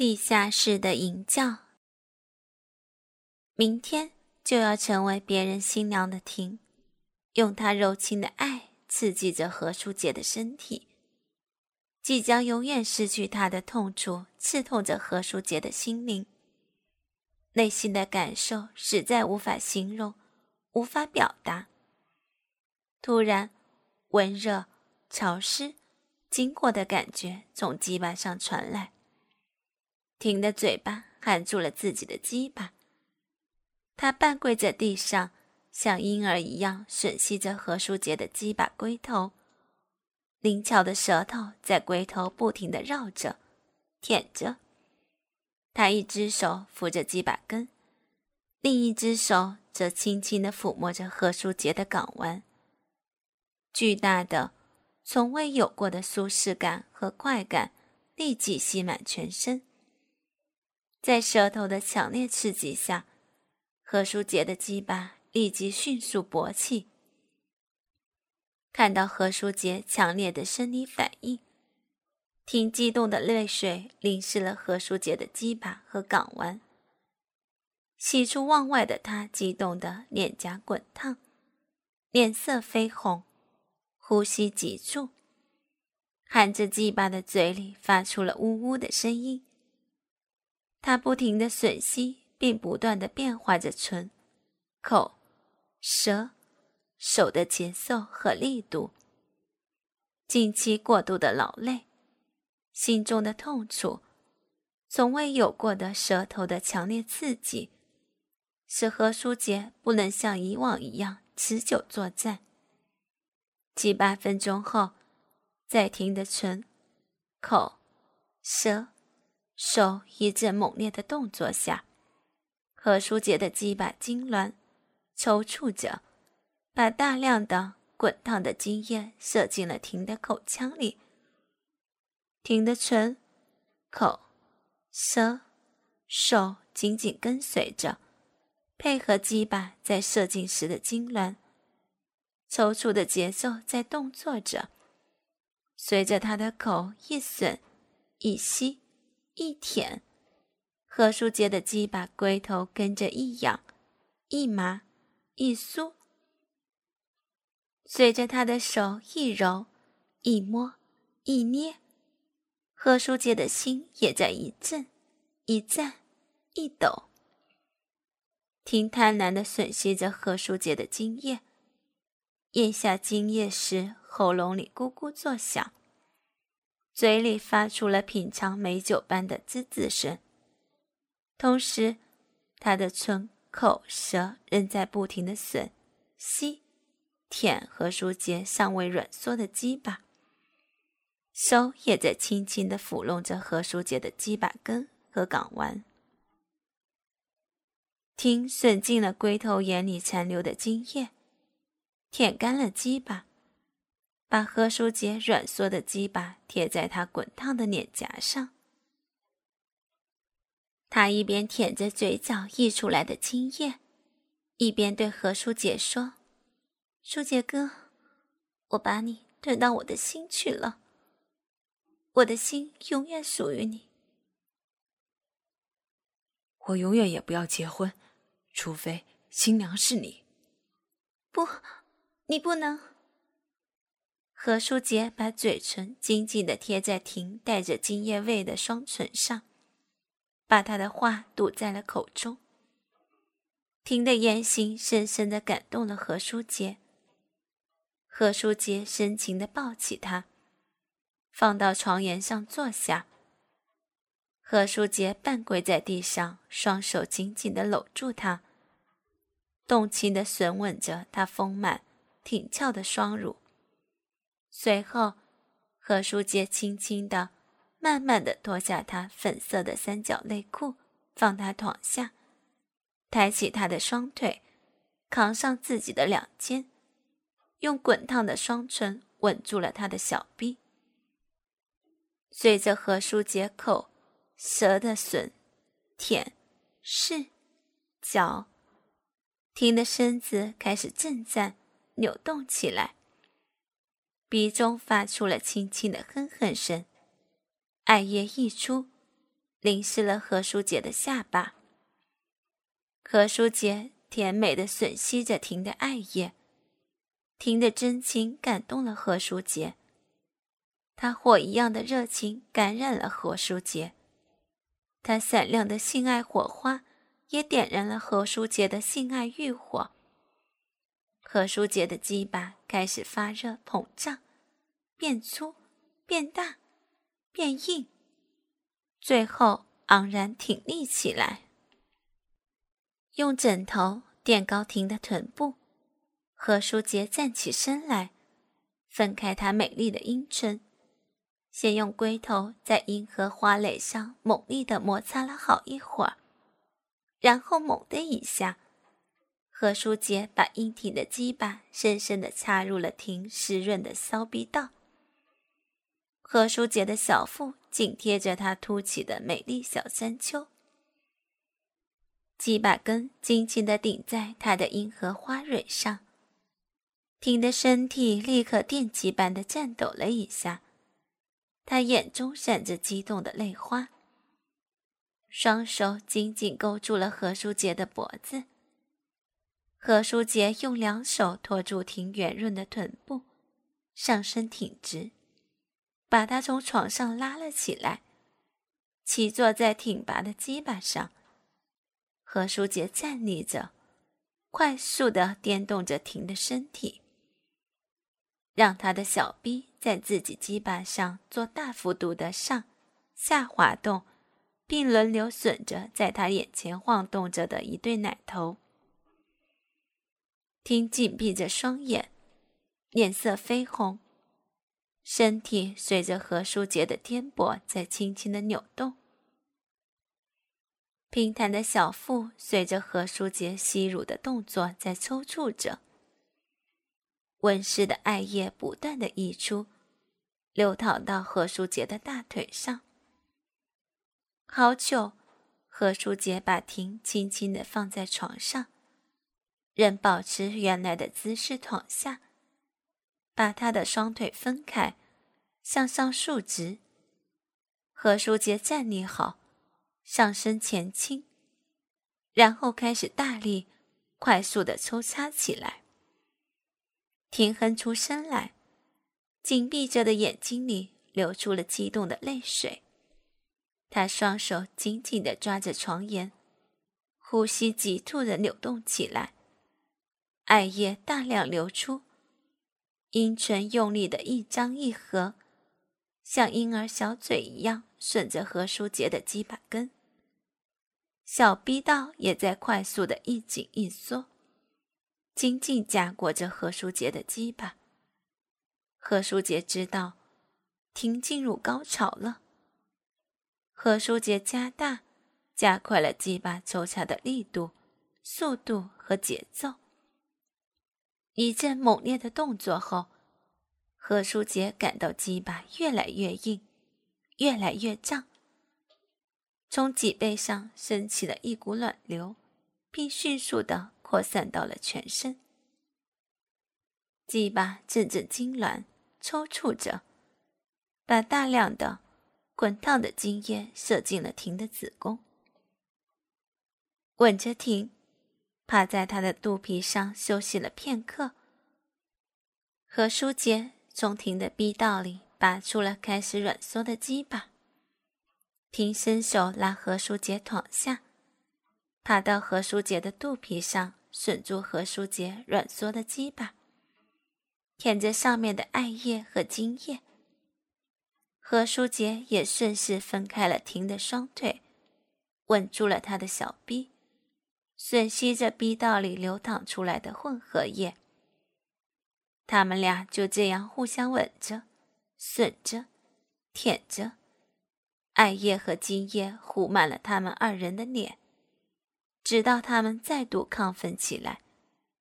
地下室的淫叫。明天就要成为别人新娘的婷，用她柔情的爱刺激着何书杰的身体。即将永远失去他的痛楚，刺痛着何书杰的心灵。内心的感受实在无法形容，无法表达。突然，温热、潮湿、经过的感觉从鸡巴上传来。婷的嘴巴含住了自己的鸡巴，他半跪在地上，像婴儿一样吮吸着何书杰的鸡巴龟头，灵巧的舌头在龟头不停地绕着、舔着。他一只手扶着鸡巴根，另一只手则轻轻地抚摸着何书杰的睾丸。巨大的、从未有过的舒适感和快感立即吸满全身。在舌头的强烈刺激下，何书杰的鸡巴立即迅速勃起。看到何书杰强烈的生理反应，挺激动的泪水淋湿了何书杰的鸡巴和港湾。喜出望外的他激动的脸颊滚烫，脸色绯红，呼吸急促，含着鸡巴的嘴里发出了呜呜的声音。他不停的吮吸，并不断的变化着唇、口、舌、手的节奏和力度。近期过度的劳累，心中的痛楚，从未有过的舌头的强烈刺激，使何书杰不能像以往一样持久作战。七八分钟后，在停的唇、口、舌。手一阵猛烈的动作下，何书杰的鸡巴痉挛、抽搐着，把大量的滚烫的精液射进了婷的口腔里。婷的唇、口、舌、手紧紧跟随着，配合鸡巴在射精时的痉挛、抽搐的节奏在动作着，随着他的口一吮一吸。一舔，何书杰的鸡把龟头跟着一痒、一麻、一酥。随着他的手一揉、一摸、一捏，何书杰的心也在一震、一颤、一抖。听贪婪的吮吸着何书杰的精液，咽下精液时，喉咙里咕咕作响。嘴里发出了品尝美酒般的滋滋声，同时，他的唇、口、舌仍在不停的吮、吸、舔何书杰尚未软缩的鸡巴，手也在轻轻的抚弄着何书杰的鸡巴根和港湾。听吮尽了龟头眼里残留的精液，舔干了鸡巴。把何书杰软缩的鸡巴贴在他滚烫的脸颊上，他一边舔着嘴角溢出来的精液，一边对何书杰说：“书杰哥，我把你吞到我的心去了，我的心永远属于你。我永远也不要结婚，除非新娘是你。不，你不能。”何书杰把嘴唇紧紧地贴在婷带着精液味的双唇上，把他的话堵在了口中。婷的言行深深地感动了何书杰。何书杰深情地抱起她，放到床沿上坐下。何书杰半跪在地上，双手紧紧地搂住她，动情地吮吻着她丰满挺翘的双乳。随后，何书杰轻轻的、慢慢的脱下他粉色的三角内裤，放他躺下，抬起他的双腿，扛上自己的两肩，用滚烫的双唇吻住了他的小臂。随着何书杰口、舌的吮、舔、舐、嚼，婷的身子开始震颤、扭动起来。鼻中发出了轻轻的哼哼声，艾叶溢出，淋湿了何书杰的下巴。何书杰甜美的吮吸着婷的艾叶，婷的真情感动了何书杰。他火一样的热情感染了何书杰，他闪亮的性爱火花也点燃了何书杰的性爱欲火。何书杰的鸡巴开始发热膨胀，变粗、变大、变硬，最后昂然挺立起来。用枕头垫高婷的臀部，何书杰站起身来，分开她美丽的阴唇，先用龟头在阴核花蕾上猛力的摩擦了好一会儿，然后猛的一下，何书杰把阴挺的鸡巴深深的插入了婷湿润的骚逼道。何书杰的小腹紧贴着她凸起的美丽小山丘。鸡巴根轻轻地顶在他的阴核花蕊上，婷的身体立刻电击般的颤抖了一下，她眼中闪着激动的泪花，双手紧紧勾住了何书杰的脖子。何书杰用两手托住婷圆润的臀部，上身挺直，把她从床上拉了起来，骑坐在挺拔的鸡巴上。何书杰站立着，快速的颠动着婷的身体，让他的小臂在自己鸡巴上做大幅度的上下滑动，并轮流吮着在他眼前晃动着的一对奶头。婷紧闭着双眼，脸色绯红，身体随着何书杰的颠簸在轻轻的扭动。平坦的小腹随着何书杰吸乳的动作在抽搐着，温湿的艾叶不断的溢出，流淌到何书杰的大腿上。好久，何书杰把婷轻轻的放在床上，仍保持原来的姿势躺下，把他的双腿分开，向上竖直。何书杰站立好。上身前倾，然后开始大力、快速的抽插起来。婷哼出声来，紧闭着的眼睛里流出了激动的泪水。他双手紧紧的抓着床沿，呼吸急促的扭动起来，艾叶大量流出，阴唇用力的一张一合，像婴儿小嘴一样顺着何书杰的鸡巴根。小逼道也在快速的一紧一缩，紧紧夹裹着何书杰的鸡巴。何书杰知道，婷进入高潮了。何书杰加大、加快了鸡巴抽插的力度、速度和节奏。一阵猛烈的动作后，何书杰感到鸡巴越来越硬，越来越胀。从脊背上升起了一股暖流，并迅速的扩散到了全身。鸡巴阵阵痉挛，抽搐着，把大量的滚烫的精液射进了婷的子宫。吻着婷，趴在她的肚皮上休息了片刻。何书杰从婷的逼道里拔出了开始软缩的鸡巴。婷伸手拉何书杰躺下，爬到何书杰的肚皮上，吮住何书杰软缩的鸡巴，舔着上面的艾叶和精液。何书杰也顺势分开了婷的双腿，稳住了他的小臂，吮吸着逼道里流淌出来的混合液。他们俩就这样互相吻着、吮着、舔着。艾叶和金叶糊满了他们二人的脸，直到他们再度亢奋起来，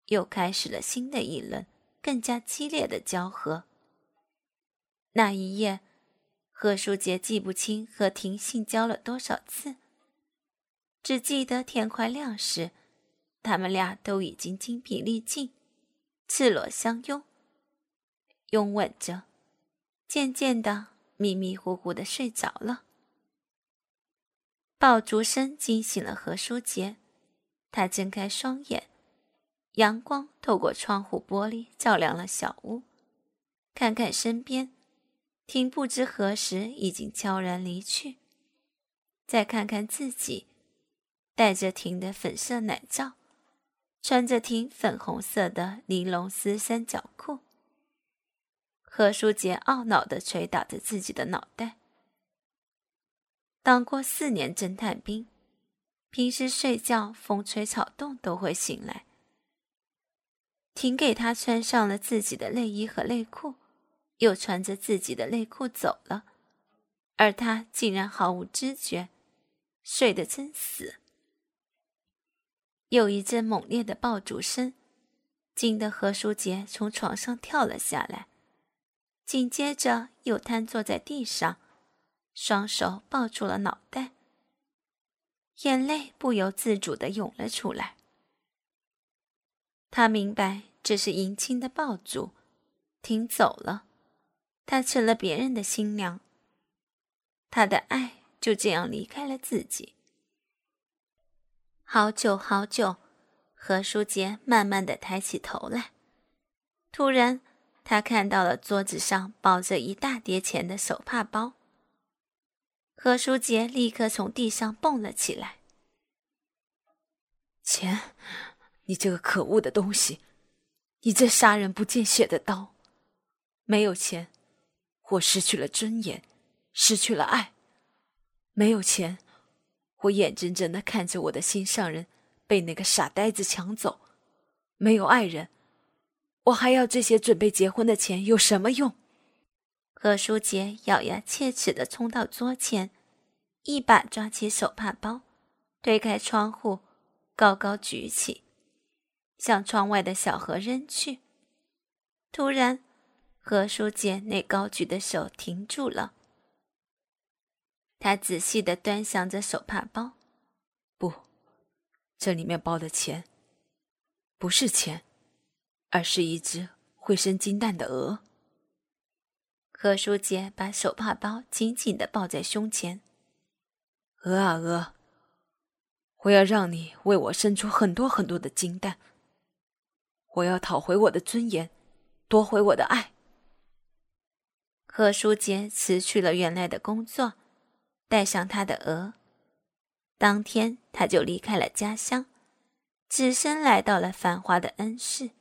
又开始了新的一轮更加激烈的交合。那一夜，何书杰记不清和婷性交了多少次，只记得天快亮时，他们俩都已经精疲力尽，赤裸相拥，拥吻着，渐渐的迷迷糊糊的睡着了。爆竹声惊醒了何书杰，他睁开双眼，阳光透过窗户玻璃照亮了小屋，看看身边，婷不知何时已经悄然离去，再看看自己，戴着婷的粉色奶罩，穿着婷粉红色的尼龙丝三角裤，何书杰懊恼地捶打着自己的脑袋。当过四年侦探兵，平时睡觉风吹草动都会醒来。婷给他穿上了自己的内衣和内裤，又穿着自己的内裤走了，而他竟然毫无知觉，睡得真死。有一阵猛烈的爆竹声，惊得何书杰从床上跳了下来，紧接着又瘫坐在地上。双手抱住了脑袋，眼泪不由自主的涌了出来。他明白这是迎亲的爆竹，停走了，他成了别人的新娘。他的爱就这样离开了自己。好久好久，何书杰慢慢的抬起头来，突然，他看到了桌子上抱着一大叠钱的手帕包。何书杰立刻从地上蹦了起来。钱，你这个可恶的东西！你这杀人不见血的刀！没有钱，我失去了尊严，失去了爱。没有钱，我眼睁睁的看着我的心上人被那个傻呆子抢走。没有爱人，我还要这些准备结婚的钱有什么用？何书杰咬牙切齿地冲到桌前，一把抓起手帕包，推开窗户，高高举起，向窗外的小河扔去。突然，何书杰那高举的手停住了。他仔细地端详着手帕包，不，这里面包的钱，不是钱，而是一只会生金蛋的鹅。何书杰把手帕包紧紧的抱在胸前。鹅啊鹅，我要让你为我生出很多很多的金蛋。我要讨回我的尊严，夺回我的爱。何书杰辞去了原来的工作，带上他的鹅，当天他就离开了家乡，只身来到了繁华的恩市。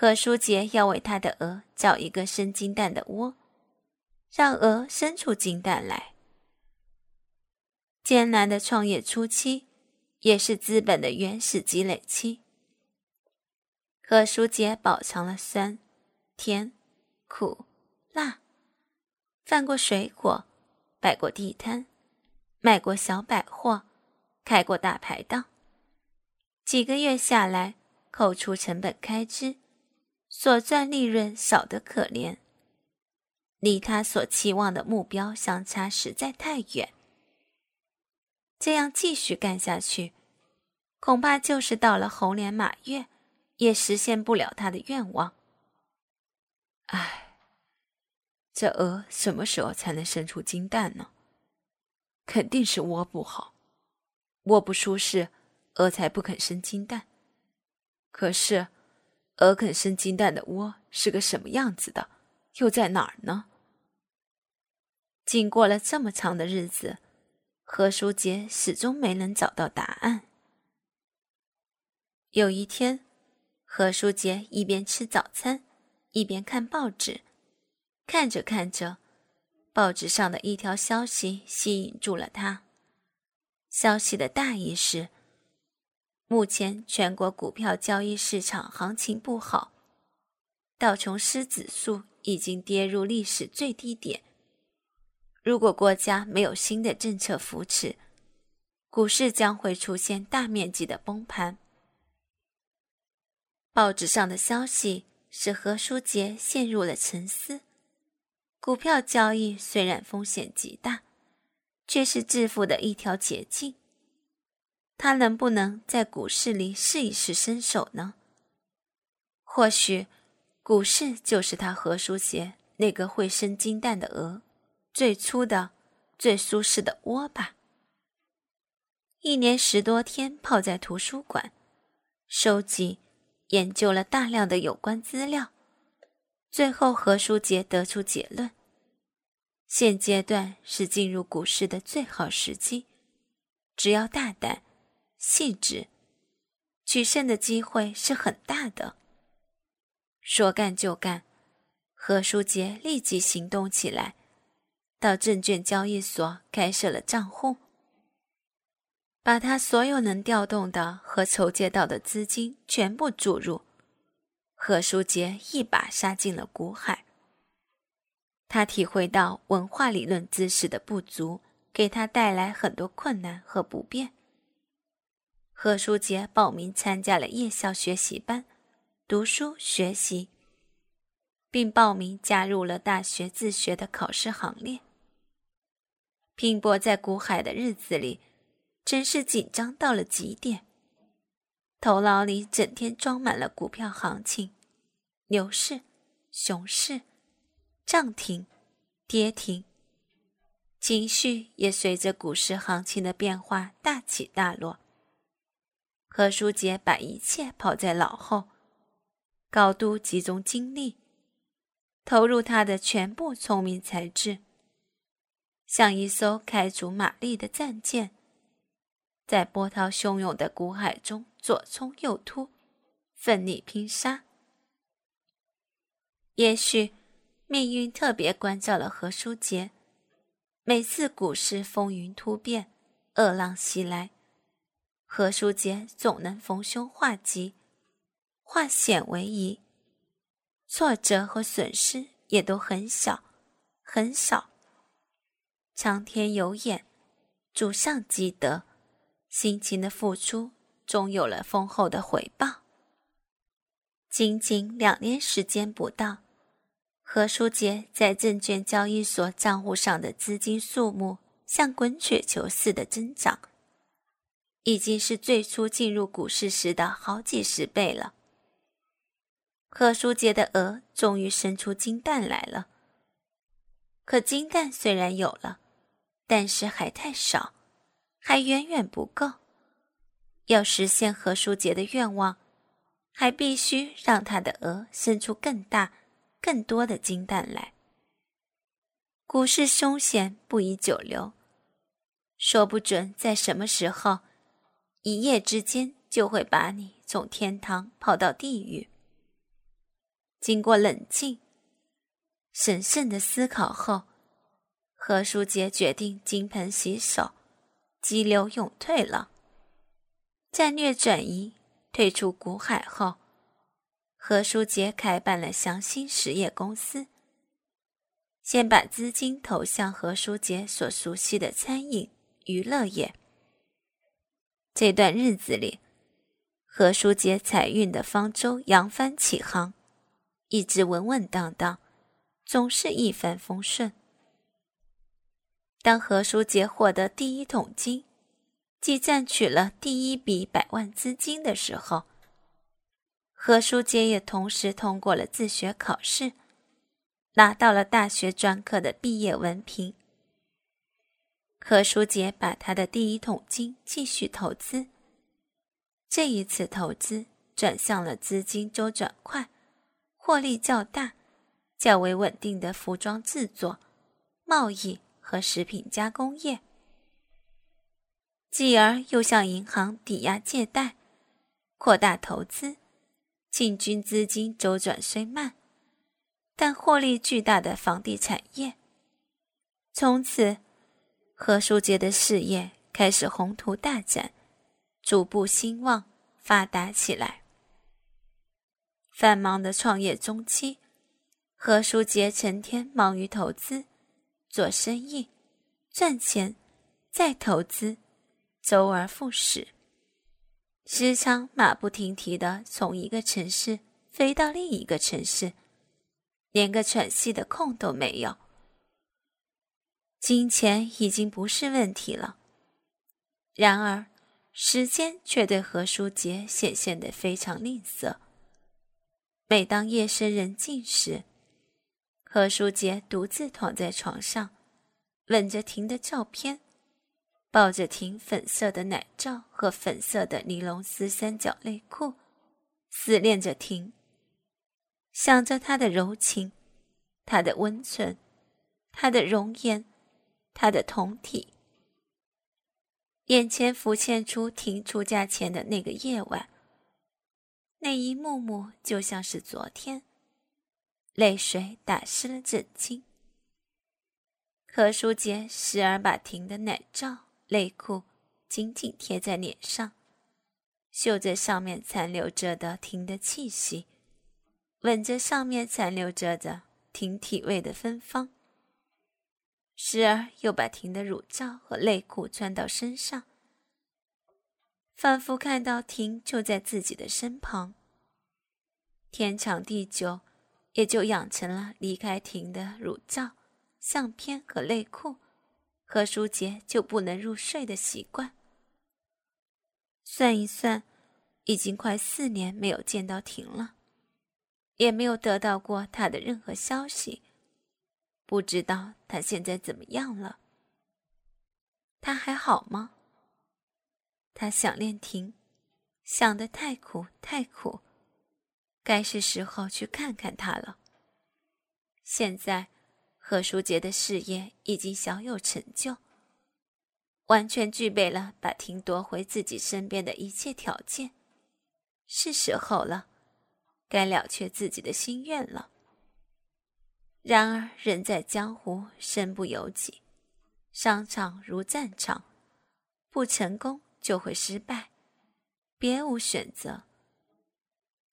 何书杰要为他的鹅找一个生金蛋的窝，让鹅生出金蛋来。艰难的创业初期，也是资本的原始积累期。何书杰饱尝了酸、甜、苦、辣，贩过水果，摆过地摊，卖过小百货，开过大排档。几个月下来，扣除成本开支。所赚利润少得可怜，离他所期望的目标相差实在太远。这样继续干下去，恐怕就是到了猴年马月，也实现不了他的愿望。唉，这鹅什么时候才能生出金蛋呢？肯定是窝不好，窝不舒适，鹅才不肯生金蛋。可是。鹅肯生金蛋的窝是个什么样子的？又在哪儿呢？经过了这么长的日子，何书杰始终没能找到答案。有一天，何书杰一边吃早餐，一边看报纸，看着看着，报纸上的一条消息吸引住了他。消息的大意是。目前全国股票交易市场行情不好，道琼斯指数已经跌入历史最低点。如果国家没有新的政策扶持，股市将会出现大面积的崩盘。报纸上的消息使何书杰陷入了沉思。股票交易虽然风险极大，却是致富的一条捷径。他能不能在股市里试一试身手呢？或许，股市就是他何书杰那个会生金蛋的鹅，最初的、最舒适的窝吧。一年十多天泡在图书馆，收集、研究了大量的有关资料，最后何书杰得出结论：现阶段是进入股市的最好时机，只要大胆、细致，取胜的机会是很大的。说干就干，何书杰立即行动起来，到证券交易所开设了账户。把他所有能调动的和筹借到的资金全部注入，何书杰一把杀进了股海。他体会到文化理论知识的不足，给他带来很多困难和不便。何书杰报名参加了夜校学习班，读书学习，并报名加入了大学自学的考试行列。拼搏在股海的日子里。真是紧张到了极点，头脑里整天装满了股票行情、牛市、熊市、涨停、跌停，情绪也随着股市行情的变化大起大落。何书杰把一切抛在脑后，高度集中精力，投入他的全部聪明才智，像一艘开足马力的战舰。在波涛汹涌的股海中左冲右突，奋力拼杀。也许命运特别关照了何书杰，每次股市风云突变、恶浪袭来，何书杰总能逢凶化吉，化险为夷，挫折和损失也都很小很少。苍天有眼，主上积德。辛勤的付出终有了丰厚的回报。仅仅两年时间不到，何书杰在证券交易所账户上的资金数目像滚雪球似的增长，已经是最初进入股市时的好几十倍了。何书杰的鹅终于生出金蛋来了。可金蛋虽然有了，但是还太少。还远远不够，要实现何书杰的愿望，还必须让他的鹅生出更大、更多的金蛋来。股市凶险，不宜久留，说不准在什么时候，一夜之间就会把你从天堂抛到地狱。经过冷静、审慎的思考后，何书杰决定金盆洗手。急流勇退了，战略转移，退出股海后，何书杰开办了祥兴实业公司。先把资金投向何书杰所熟悉的餐饮娱乐业。这段日子里，何书杰财运的方舟扬帆起航，一直稳稳当当，总是一帆风顺。当何书杰获得第一桶金，即赚取了第一笔百万资金的时候，何书杰也同时通过了自学考试，拿到了大学专科的毕业文凭。何书杰把他的第一桶金继续投资，这一次投资转向了资金周转快、获利较大、较为稳定的服装制作、贸易。和食品加工业，继而又向银行抵押借贷，扩大投资，进军资金周转虽慢，但获利巨大的房地产业。从此，何书杰的事业开始宏图大展，逐步兴旺发达起来。繁忙的创业中期，何书杰成天忙于投资。做生意，赚钱，再投资，周而复始，时常马不停蹄的从一个城市飞到另一个城市，连个喘息的空都没有。金钱已经不是问题了，然而时间却对何书杰显现得非常吝啬。每当夜深人静时，何书杰独自躺在床上，吻着婷的照片，抱着婷粉色的奶罩和粉色的尼龙丝三角内裤，思念着婷，想着她的柔情，她的温存，她的容颜，他的酮体。眼前浮现出婷出嫁前的那个夜晚，那一幕幕就像是昨天，泪水打湿了枕巾。何书杰时而把婷的奶罩。内裤紧紧贴在脸上，嗅着上面残留着的婷的气息，闻着上面残留着的婷体味的芬芳。时而又把婷的乳罩和内裤穿到身上，仿佛看到婷就在自己的身旁。天长地久，也就养成了离开婷的乳罩、相片和内裤。何书杰就不能入睡的习惯。算一算，已经快四年没有见到婷了，也没有得到过她的任何消息，不知道他现在怎么样了。他还好吗？他想念婷，想得太苦太苦，该是时候去看看她了。现在。何书杰的事业已经小有成就，完全具备了把婷夺回自己身边的一切条件，是时候了，该了却自己的心愿了。然而，人在江湖，身不由己，商场如战场，不成功就会失败，别无选择。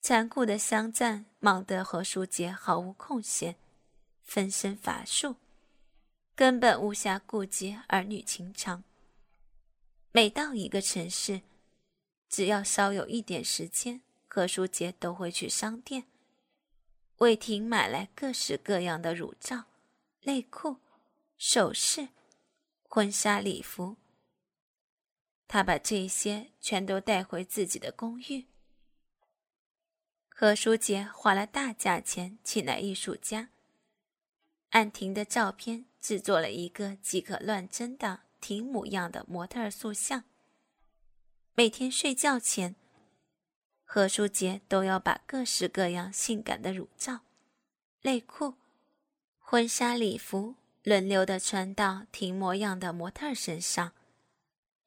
残酷的商战，忙得何书杰毫无空闲。分身乏术，根本无暇顾及儿女情长。每到一个城市，只要稍有一点时间，何书杰都会去商店，为婷买来各式各样的乳罩、内裤、首饰、婚纱礼服。他把这些全都带回自己的公寓。何书杰花了大价钱请来艺术家。按婷的照片制作了一个即可乱真的婷模样的模特塑像。每天睡觉前，何书杰都要把各式各样性感的乳罩、内裤、婚纱礼服轮流的穿到婷模样的模特身上，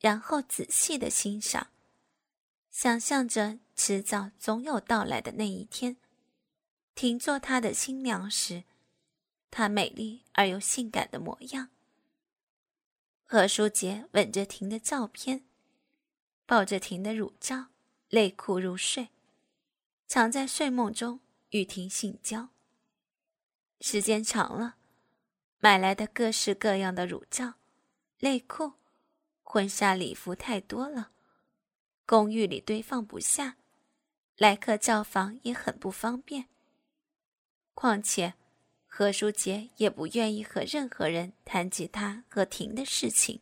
然后仔细的欣赏，想象着迟早总有到来的那一天，婷做他的新娘时。她美丽而又性感的模样。何书杰吻着婷的照片，抱着婷的乳罩、内裤入睡，常在睡梦中与婷性交。时间长了，买来的各式各样的乳罩、内裤、婚纱礼服太多了，公寓里堆放不下，来客造访也很不方便。况且。何书杰也不愿意和任何人谈及他和婷的事情。